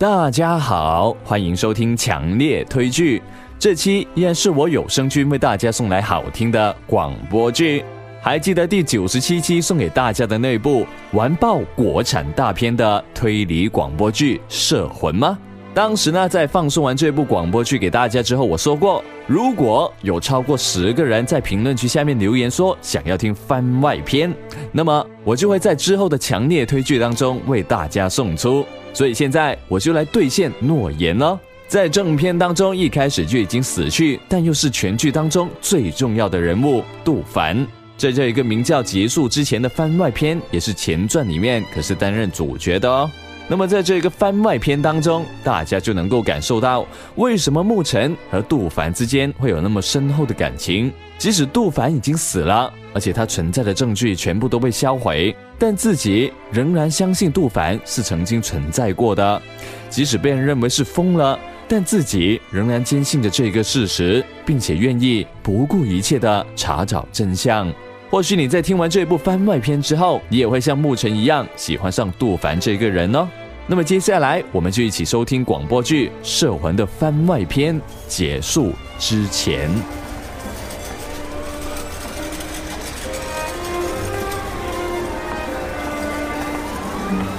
大家好，欢迎收听强烈推剧。这期依然是我有声君为大家送来好听的广播剧。还记得第九十七期送给大家的那部完爆国产大片的推理广播剧《摄魂》吗？当时呢，在放送完这部广播剧给大家之后，我说过，如果有超过十个人在评论区下面留言说想要听番外篇，那么我就会在之后的强烈推剧当中为大家送出。所以现在我就来兑现诺言了。在正片当中，一开始就已经死去，但又是全剧当中最重要的人物杜凡，在这一个名叫《结束之前的番外篇》，也是前传里面可是担任主角的哦。那么在这个番外篇当中，大家就能够感受到为什么沐尘和杜凡之间会有那么深厚的感情。即使杜凡已经死了，而且他存在的证据全部都被销毁，但自己仍然相信杜凡是曾经存在过的。即使被人认为是疯了，但自己仍然坚信着这个事实，并且愿意不顾一切的查找真相。或许你在听完这部番外篇之后，你也会像沐尘一样喜欢上杜凡这个人哦。那么接下来，我们就一起收听广播剧《摄魂》的番外篇结束之前。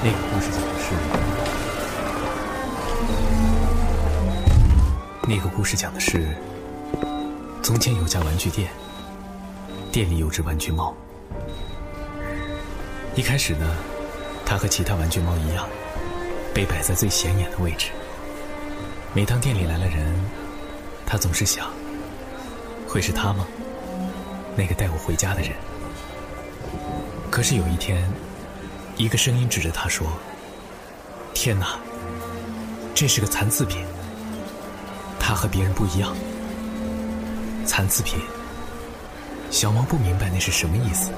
那个故事讲的是，那个故事讲的是，从前有家玩具店，店里有只玩具猫。一开始呢，它和其他玩具猫一样。被摆在最显眼的位置。每当店里来了人，他总是想：会是他吗？那个带我回家的人。可是有一天，一个声音指着他说：“天哪，这是个残次品。他和别人不一样。残次品。”小猫不明白那是什么意思。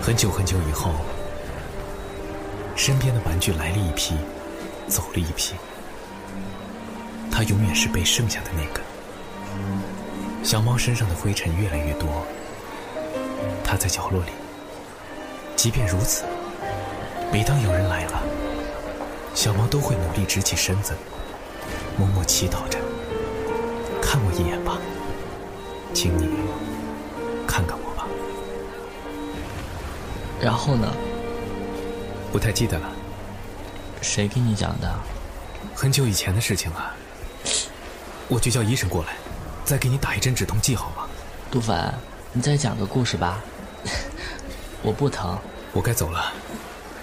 很久很久以后。身边的玩具来了一批，走了一批，他永远是被剩下的那个。小猫身上的灰尘越来越多，它在角落里。即便如此，每当有人来了，小猫都会努力直起身子，默默祈祷着：“看我一眼吧，请你看看我吧。”然后呢？不太记得了，谁给你讲的？很久以前的事情了。我去叫医生过来，再给你打一针止痛剂，好吗？杜凡，你再讲个故事吧。我不疼。我该走了，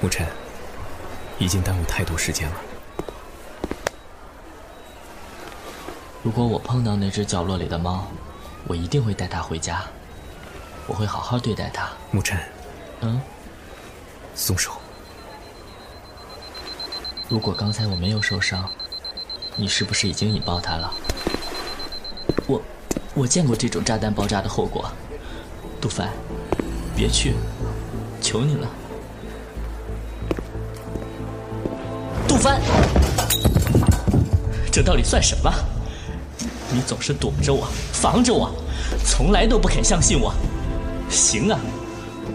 沐尘，已经耽误太多时间了。如果我碰到那只角落里的猫，我一定会带它回家。我会好好对待它。沐尘，嗯，松手。如果刚才我没有受伤，你是不是已经引爆它了？我，我见过这种炸弹爆炸的后果。杜凡，别去，求你了。杜凡，这到底算什么？你总是躲着我，防着我，从来都不肯相信我。行啊，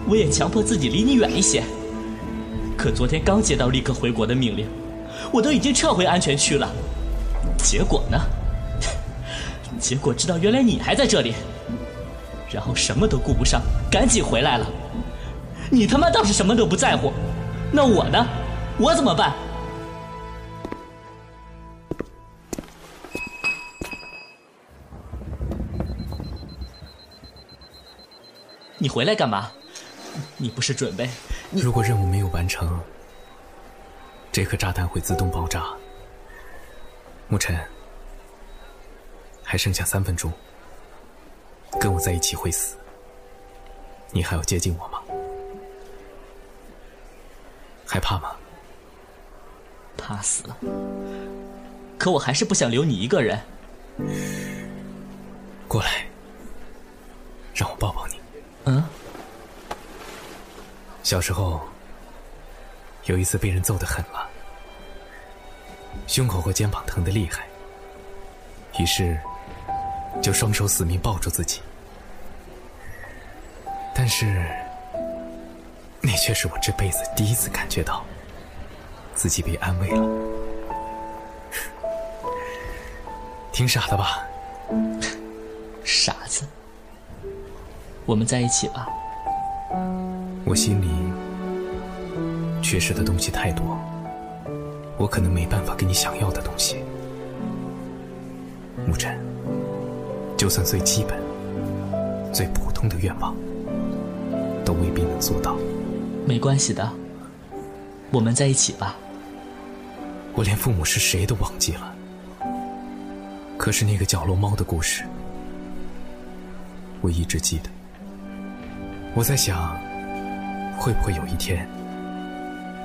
我也强迫自己离你远一些。可昨天刚接到立刻回国的命令。我都已经撤回安全区了，结果呢？结果知道原来你还在这里，然后什么都顾不上，赶紧回来了。你他妈倒是什么都不在乎，那我呢？我怎么办？你回来干嘛？你不是准备？如果任务没有完成。这颗炸弹会自动爆炸，沐尘，还剩下三分钟，跟我在一起会死，你还要接近我吗？害怕吗？怕死，可我还是不想留你一个人。过来，让我抱抱你。嗯。小时候。有一次被人揍的狠了。胸口和肩膀疼的厉害。于是就双手死命抱住自己。但是那却是我这辈子第一次感觉到自己被安慰了。挺傻的吧？傻子。我们在一起吧。我心里缺失的东西太多，我可能没办法给你想要的东西。沐晨，就算最基本、最普通的愿望，都未必能做到。没关系的，我们在一起吧。我连父母是谁都忘记了，可是那个角落猫的故事，我一直记得。我在想，会不会有一天，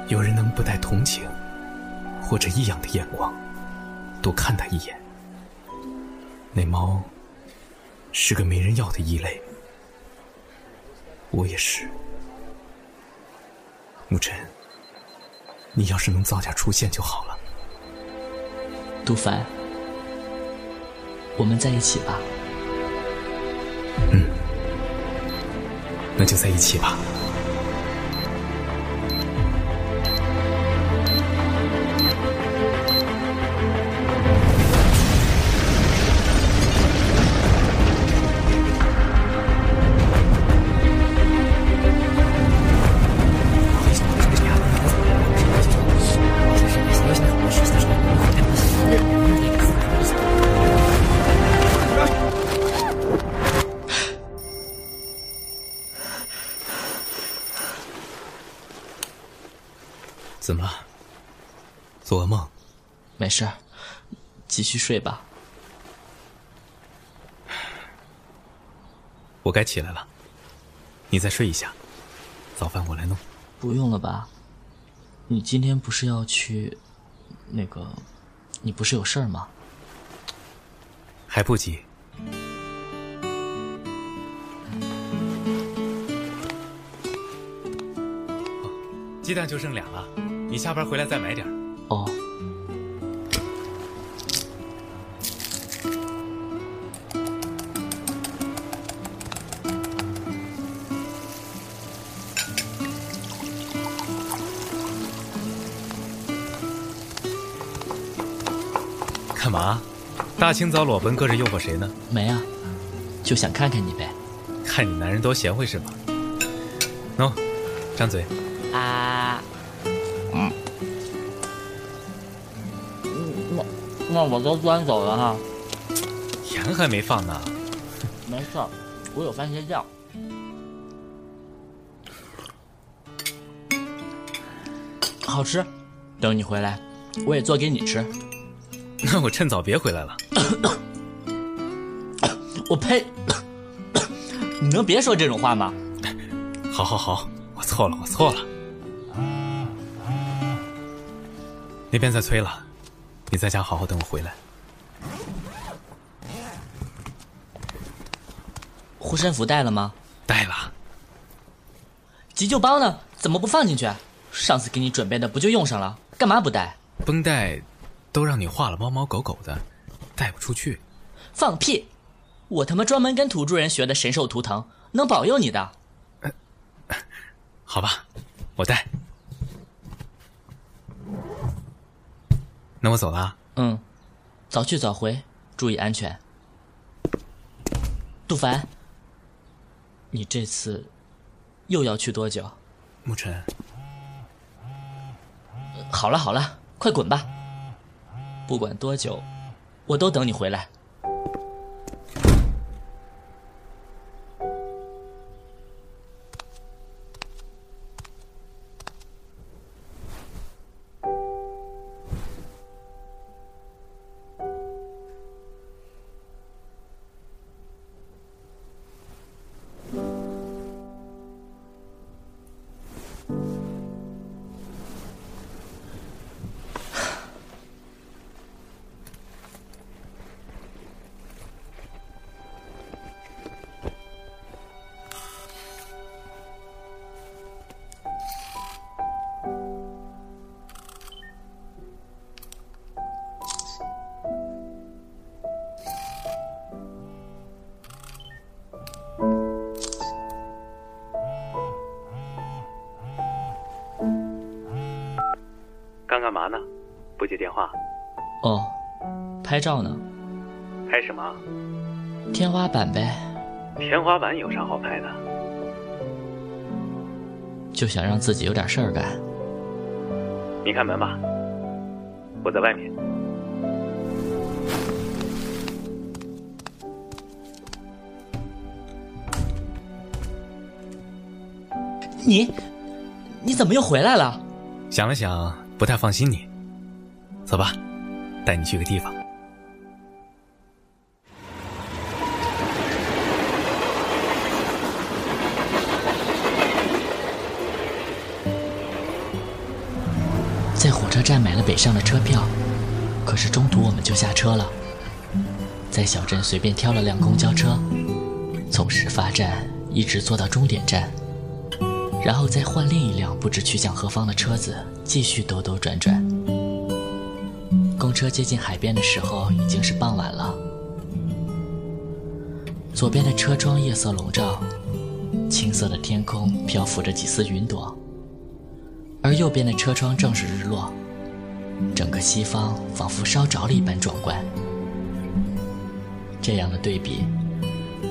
有人能不带同情或者异样的眼光，多看他一眼？那猫是个没人要的异类，我也是。沐晨，你要是能早点出现就好了。杜凡，我们在一起吧。嗯，那就在一起吧。继续睡吧。我该起来了，你再睡一下，早饭我来弄。不用了吧？你今天不是要去那个？你不是有事儿吗？还不急。鸡蛋就剩俩了，你下班回来再买点。哦。大清早裸奔，搁着诱惑谁呢？没啊，就想看看你呗。看你男人多贤惠是吧？喏，张嘴。啊。嗯。那那我都端走了哈。盐还没放呢。没事，我有番茄酱。好吃，等你回来，我也做给你吃。那我趁早别回来了。我呸！你能别说这种话吗？好，好，好，我错了，我错了。那边在催了，你在家好好等我回来。护身符带了吗？带了。急救包呢？怎么不放进去？上次给你准备的不就用上了？干嘛不带？绷带。都让你画了猫猫狗狗的，带不出去。放屁！我他妈专门跟土著人学的神兽图腾，能保佑你的。好吧，我带。那我走了。嗯，早去早回，注意安全。杜凡，你这次又要去多久？沐晨，好了好了，快滚吧。不管多久，我都等你回来。嘛呢？不接电话？哦，拍照呢。拍什么？天花板呗。天花板有啥好拍的？就想让自己有点事儿干。你开门吧，我在外面。你，你怎么又回来了？想了想，不太放心你。走吧，带你去个地方。在火车站买了北上的车票，可是中途我们就下车了。在小镇随便挑了辆公交车，从始发站一直坐到终点站，然后再换另一辆不知去向何方的车子，继续兜兜转转。公车接近海边的时候，已经是傍晚了。左边的车窗夜色笼罩，青色的天空漂浮着几丝云朵。而右边的车窗正是日落，整个西方仿佛烧着了一般壮观。这样的对比，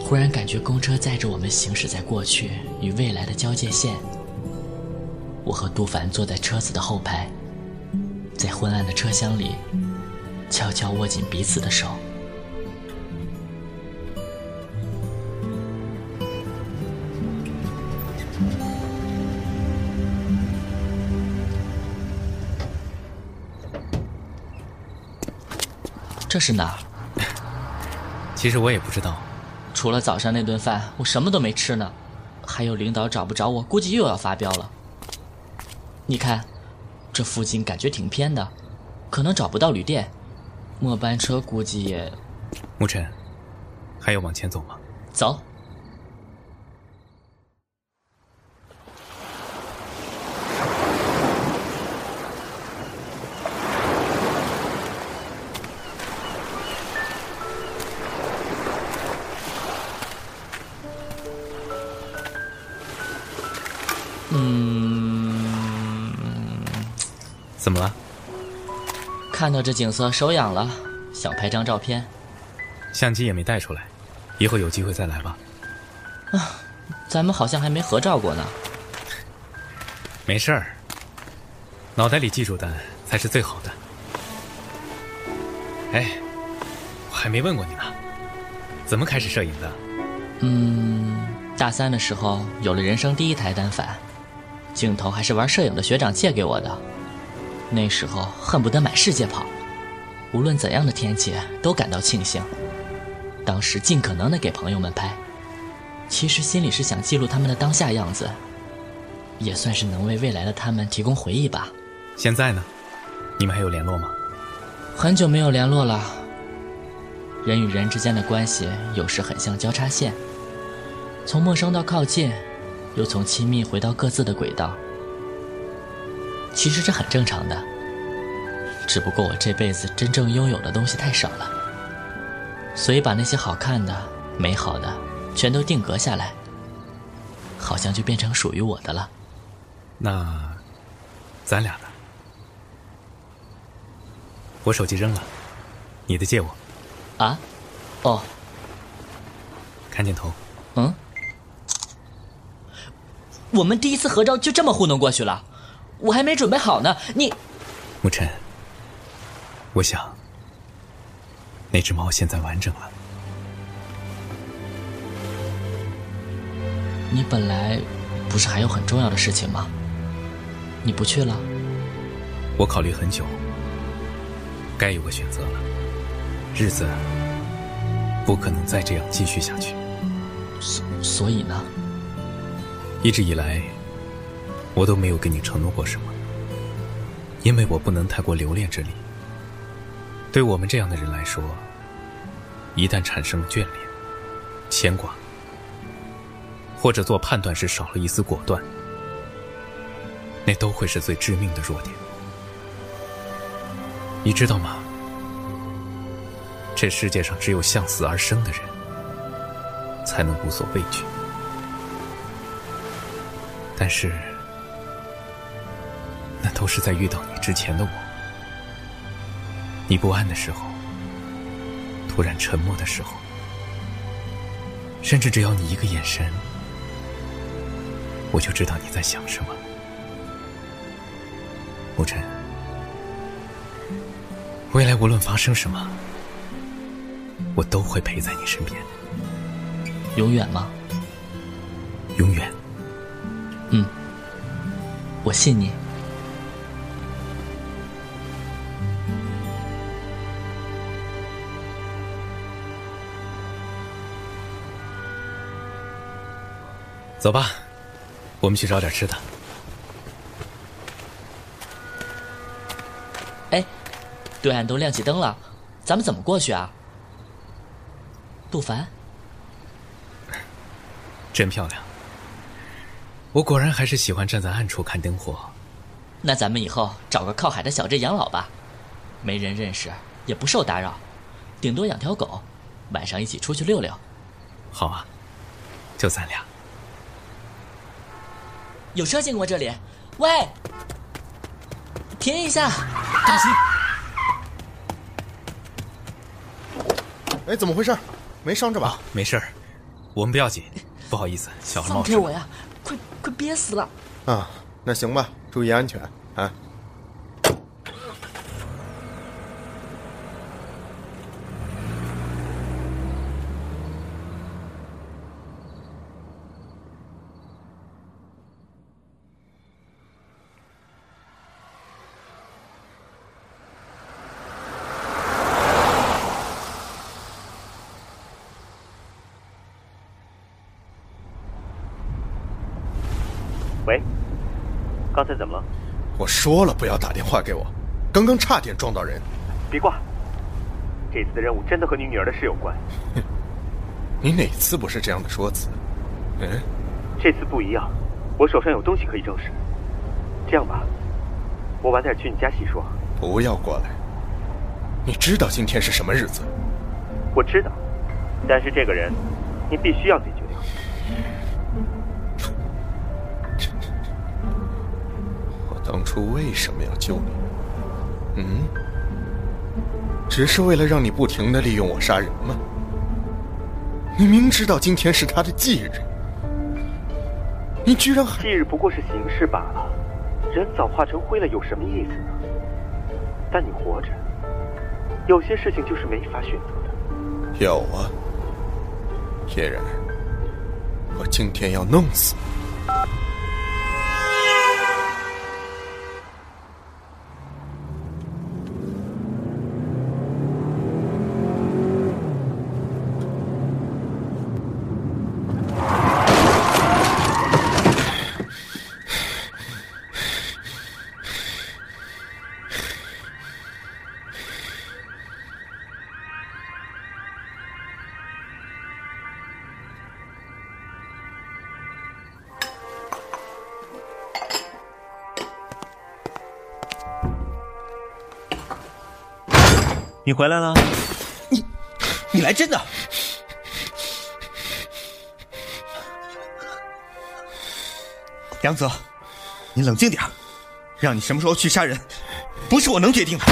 忽然感觉公车载着我们行驶在过去与未来的交界线。我和杜凡坐在车子的后排，在昏暗的车厢里，悄悄握紧彼此的手。这是哪儿？其实我也不知道。除了早上那顿饭，我什么都没吃呢。还有领导找不着我，估计又要发飙了。你看，这附近感觉挺偏的，可能找不到旅店。末班车估计也……沐尘，还要往前走吗？走。看到这景色手痒了，想拍张照片。相机也没带出来，以后有机会再来吧。啊，咱们好像还没合照过呢。没事儿，脑袋里记住的才是最好的。哎，我还没问过你呢，怎么开始摄影的？嗯，大三的时候有了人生第一台单反。镜头还是玩摄影的学长借给我的，那时候恨不得满世界跑，无论怎样的天气都感到庆幸。当时尽可能的给朋友们拍，其实心里是想记录他们的当下样子，也算是能为未来的他们提供回忆吧。现在呢，你们还有联络吗？很久没有联络了。人与人之间的关系有时很像交叉线，从陌生到靠近。又从亲密回到各自的轨道，其实这很正常的。只不过我这辈子真正拥有的东西太少了，所以把那些好看的、美好的全都定格下来，好像就变成属于我的了。那，咱俩的，我手机扔了，你的借我。啊？哦。看镜头。嗯。我们第一次合照就这么糊弄过去了，我还没准备好呢。你，沐尘，我想那只猫现在完整了。你本来不是还有很重要的事情吗？你不去了？我考虑很久，该有个选择了。日子不可能再这样继续下去。所所以呢？一直以来，我都没有跟你承诺过什么，因为我不能太过留恋这里。对我们这样的人来说，一旦产生了眷恋、牵挂，或者做判断时少了一丝果断，那都会是最致命的弱点。你知道吗？这世界上只有向死而生的人，才能无所畏惧。但是，都是在遇到你之前的我。你不安的时候，突然沉默的时候，甚至只要你一个眼神，我就知道你在想什么。沐尘，未来无论发生什么，我都会陪在你身边。永远吗？永远。嗯，我信你。走吧，我们去找点吃的。哎，对岸都亮起灯了，咱们怎么过去啊？杜凡，真漂亮。我果然还是喜欢站在暗处看灯火。那咱们以后找个靠海的小镇养老吧，没人认识，也不受打扰，顶多养条狗，晚上一起出去溜溜。好啊，就咱俩。有车经过这里，喂，停一下，当心！哎，怎么回事？没伤着吧？没事儿，我们不要紧。不好意思，小孩冒失。放开我呀！快快憋死了！啊，那行吧，注意安全啊。喂，刚才怎么了？我说了不要打电话给我，刚刚差点撞到人。别挂，这次的任务真的和你女儿的事有关。你哪次不是这样的说辞？嗯，这次不一样，我手上有东西可以证实。这样吧，我晚点去你家细说。不要过来。你知道今天是什么日子？我知道，但是这个人，你必须要解决初为什么要救你？嗯，只是为了让你不停的利用我杀人吗？你明知道今天是他的忌日，你居然还……忌日不过是形式罢了，人早化成灰了，有什么意思呢？但你活着，有些事情就是没法选择的。有啊，叶然，我今天要弄死你！你回来了，你，你来真的？杨泽，你冷静点让你什么时候去杀人，不是我能决定的。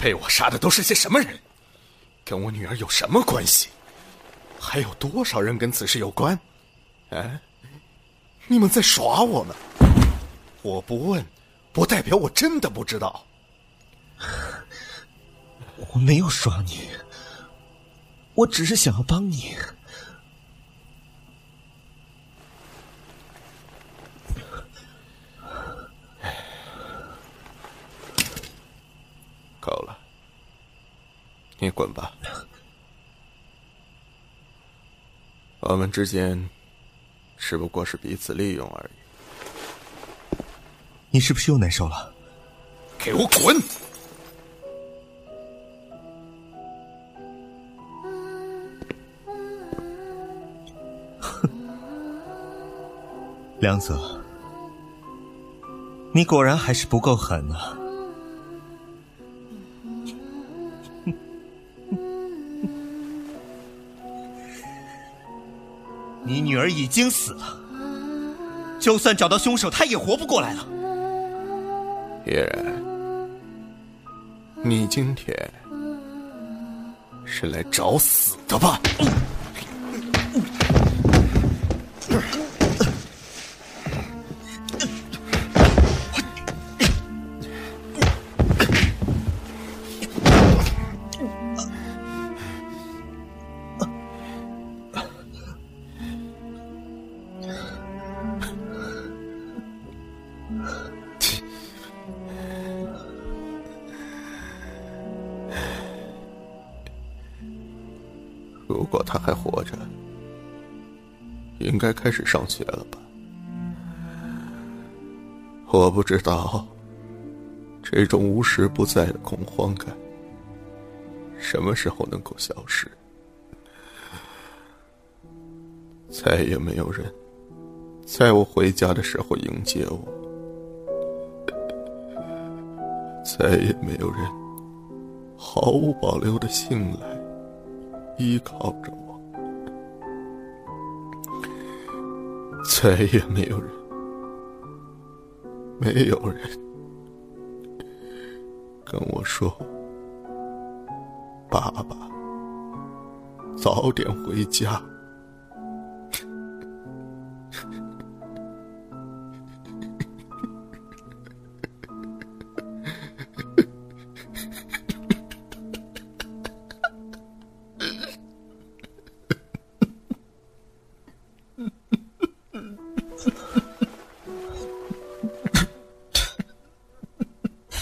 被我杀的都是些什么人？跟我女儿有什么关系？还有多少人跟此事有关？哎，你们在耍我们？我不问，不代表我真的不知道。我没有耍你，我只是想要帮你。够了，你滚吧。我们之间只不过是彼此利用而已。你是不是又难受了？给我滚！梁泽，你果然还是不够狠啊！你女儿已经死了，就算找到凶手，她也活不过来了。叶然，你今天是来找死的吧？如果他还活着，应该开始上学了吧？我不知道，这种无时不在的恐慌感，什么时候能够消失？再也没有人在我回家的时候迎接我，再也没有人毫无保留的信赖。依靠着我，再也没有人，没有人跟我说：“爸爸，早点回家。”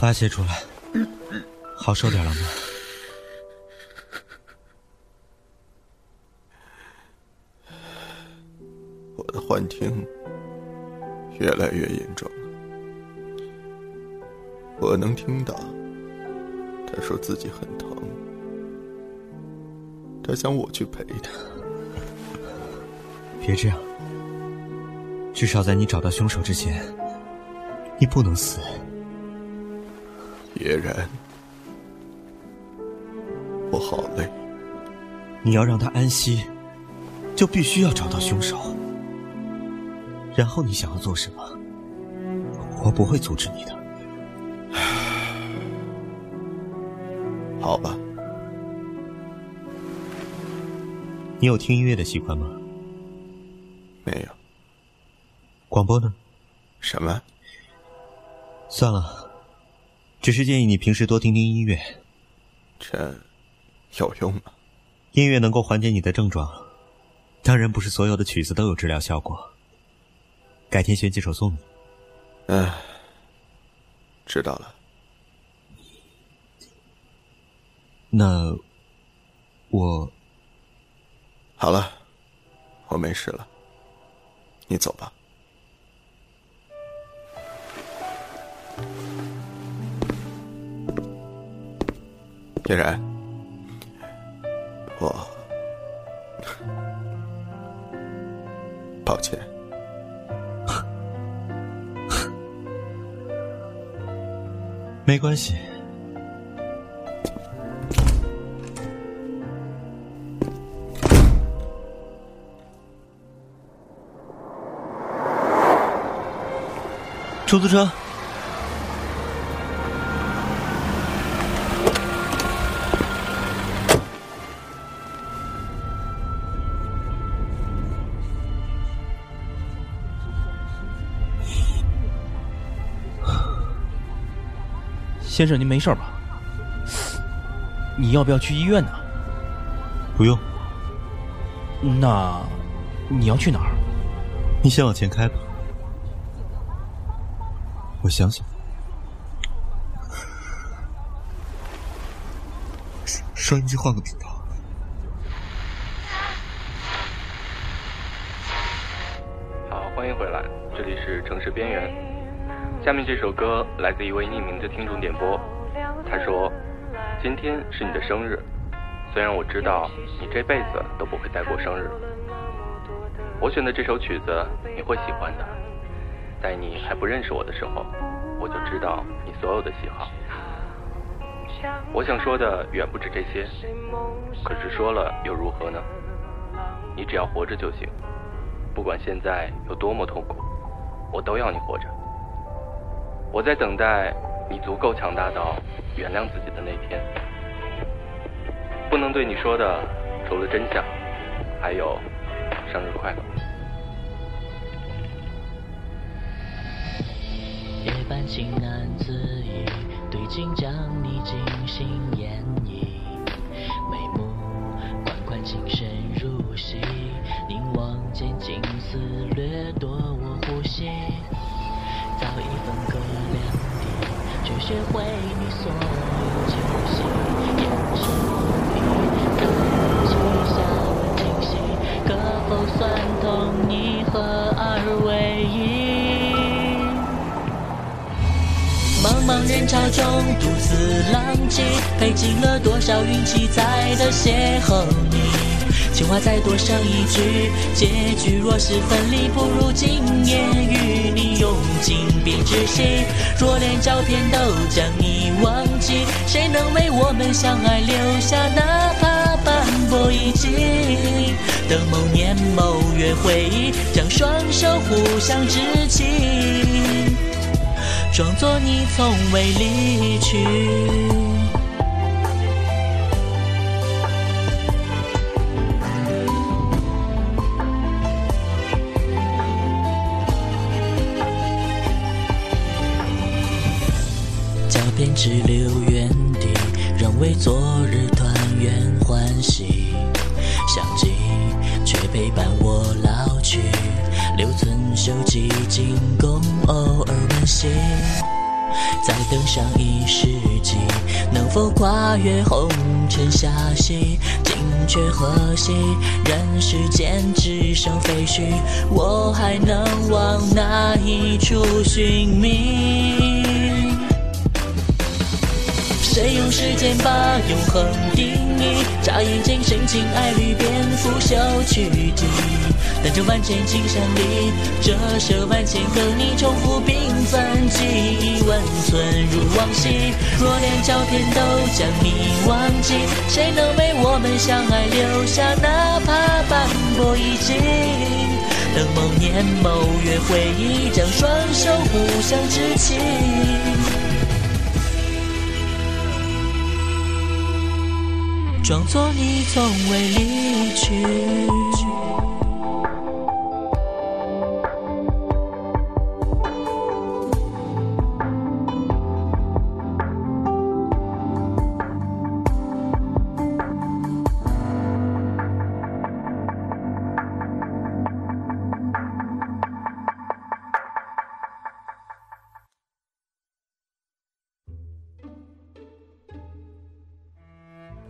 发泄出来，好受点了吗？我的幻听越来越严重了，我能听到他说自己很疼，他想我去陪他。别这样，至少在你找到凶手之前，你不能死。叶然，我好累。你要让他安息，就必须要找到凶手。然后你想要做什么，我不会阻止你的。好吧。你有听音乐的习惯吗？没有。广播呢？什么？算了。只是建议你平时多听听音乐，这有用吗？音乐能够缓解你的症状，当然不是所有的曲子都有治疗效果。改天选几首送你。嗯，知道了。那我好了，我没事了，你走吧。嫣然，我抱歉，没关系。出租车。先生，您没事吧？你要不要去医院呢？不用。那你要去哪儿？你先往前开吧。我想想。收音机换个频道。下面这首歌来自一位匿名的听众点播，他说：“今天是你的生日，虽然我知道你这辈子都不会再过生日。我选的这首曲子你会喜欢的，在你还不认识我的时候，我就知道你所有的喜好。我想说的远不止这些，可是说了又如何呢？你只要活着就行，不管现在有多么痛苦，我都要你活着。我在等待你足够强大到原谅自己的那天。不能对你说的，除了真相，还有生日快乐。夜半情难自已，对镜将你精心演绎，眉目款款，情深入戏，凝望间金丝掠夺我呼吸，早已分隔两地，却学会你所有气息，眼神无比，看起下文惊喜，可否算同你合二为一？茫茫人潮中独自浪迹，费尽了多少运气才得邂逅你。情话再多生一句，结局若是分离，不如今夜与你用尽并窒息。若连照片都将你忘记，谁能为我们相爱留下哪怕斑驳遗迹？等某年某月回忆，将双手互相执起。装作你从未离去。只留原地，仍为昨日团圆欢喜。相机却陪伴我老去，留存手机仅供偶尔温习。再等上一世纪，能否跨越红尘霞兮？今却何夕？人世间只剩废墟，我还能往哪一处寻觅？谁用时间把永恒定义？眨眼间，深情爱侣便腐朽去迹。等这万千情山里，折射万千个你，重复缤纷记忆，温存如往昔。若连照片都将你忘记，谁能为我们相爱留下哪怕斑驳遗迹？等某年某月回忆，将双手互相执起。装作你从未离去。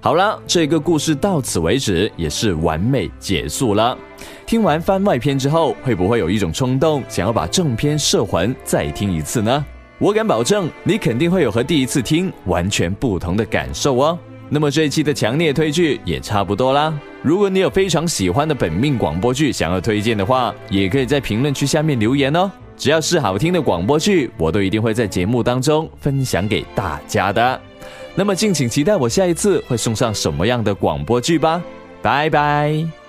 好了，这个故事到此为止，也是完美结束了。听完番外篇之后，会不会有一种冲动，想要把正片摄魂再听一次呢？我敢保证，你肯定会有和第一次听完全不同的感受哦。那么这一期的强烈推剧也差不多啦。如果你有非常喜欢的本命广播剧想要推荐的话，也可以在评论区下面留言哦。只要是好听的广播剧，我都一定会在节目当中分享给大家的。那么敬请期待我下一次会送上什么样的广播剧吧，拜拜。